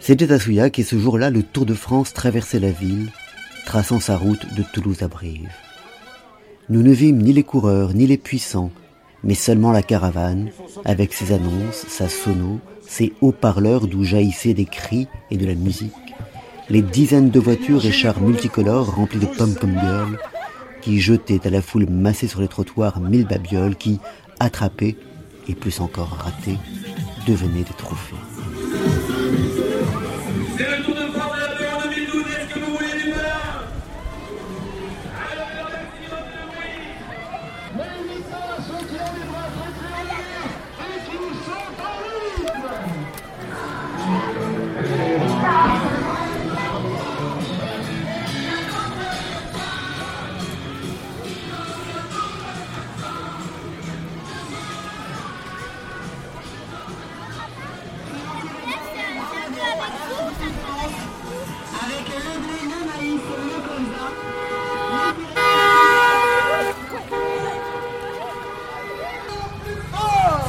C'était à Souillac et ce jour-là, le Tour de France traversait la ville, traçant sa route de Toulouse à Brive. Nous ne vîmes ni les coureurs, ni les puissants, mais seulement la caravane, avec ses annonces, sa sono, ses haut-parleurs d'où jaillissaient des cris et de la musique, les dizaines de voitures et chars multicolores remplis de pom-pom girls, qui jetaient à la foule massée sur les trottoirs mille babioles qui, attrapées, et plus encore ratées, devenaient des trophées. avec le blé, le maïs, le colza. Oh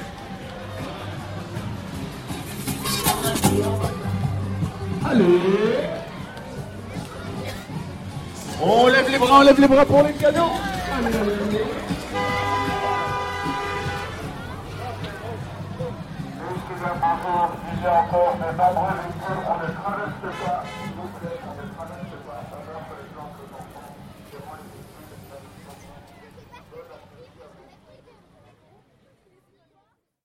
Allez. On lève les bras, on lève les bras pour les cadeaux. Allez, allez, Excusez-moi, il y a encore de nombreux véhicules,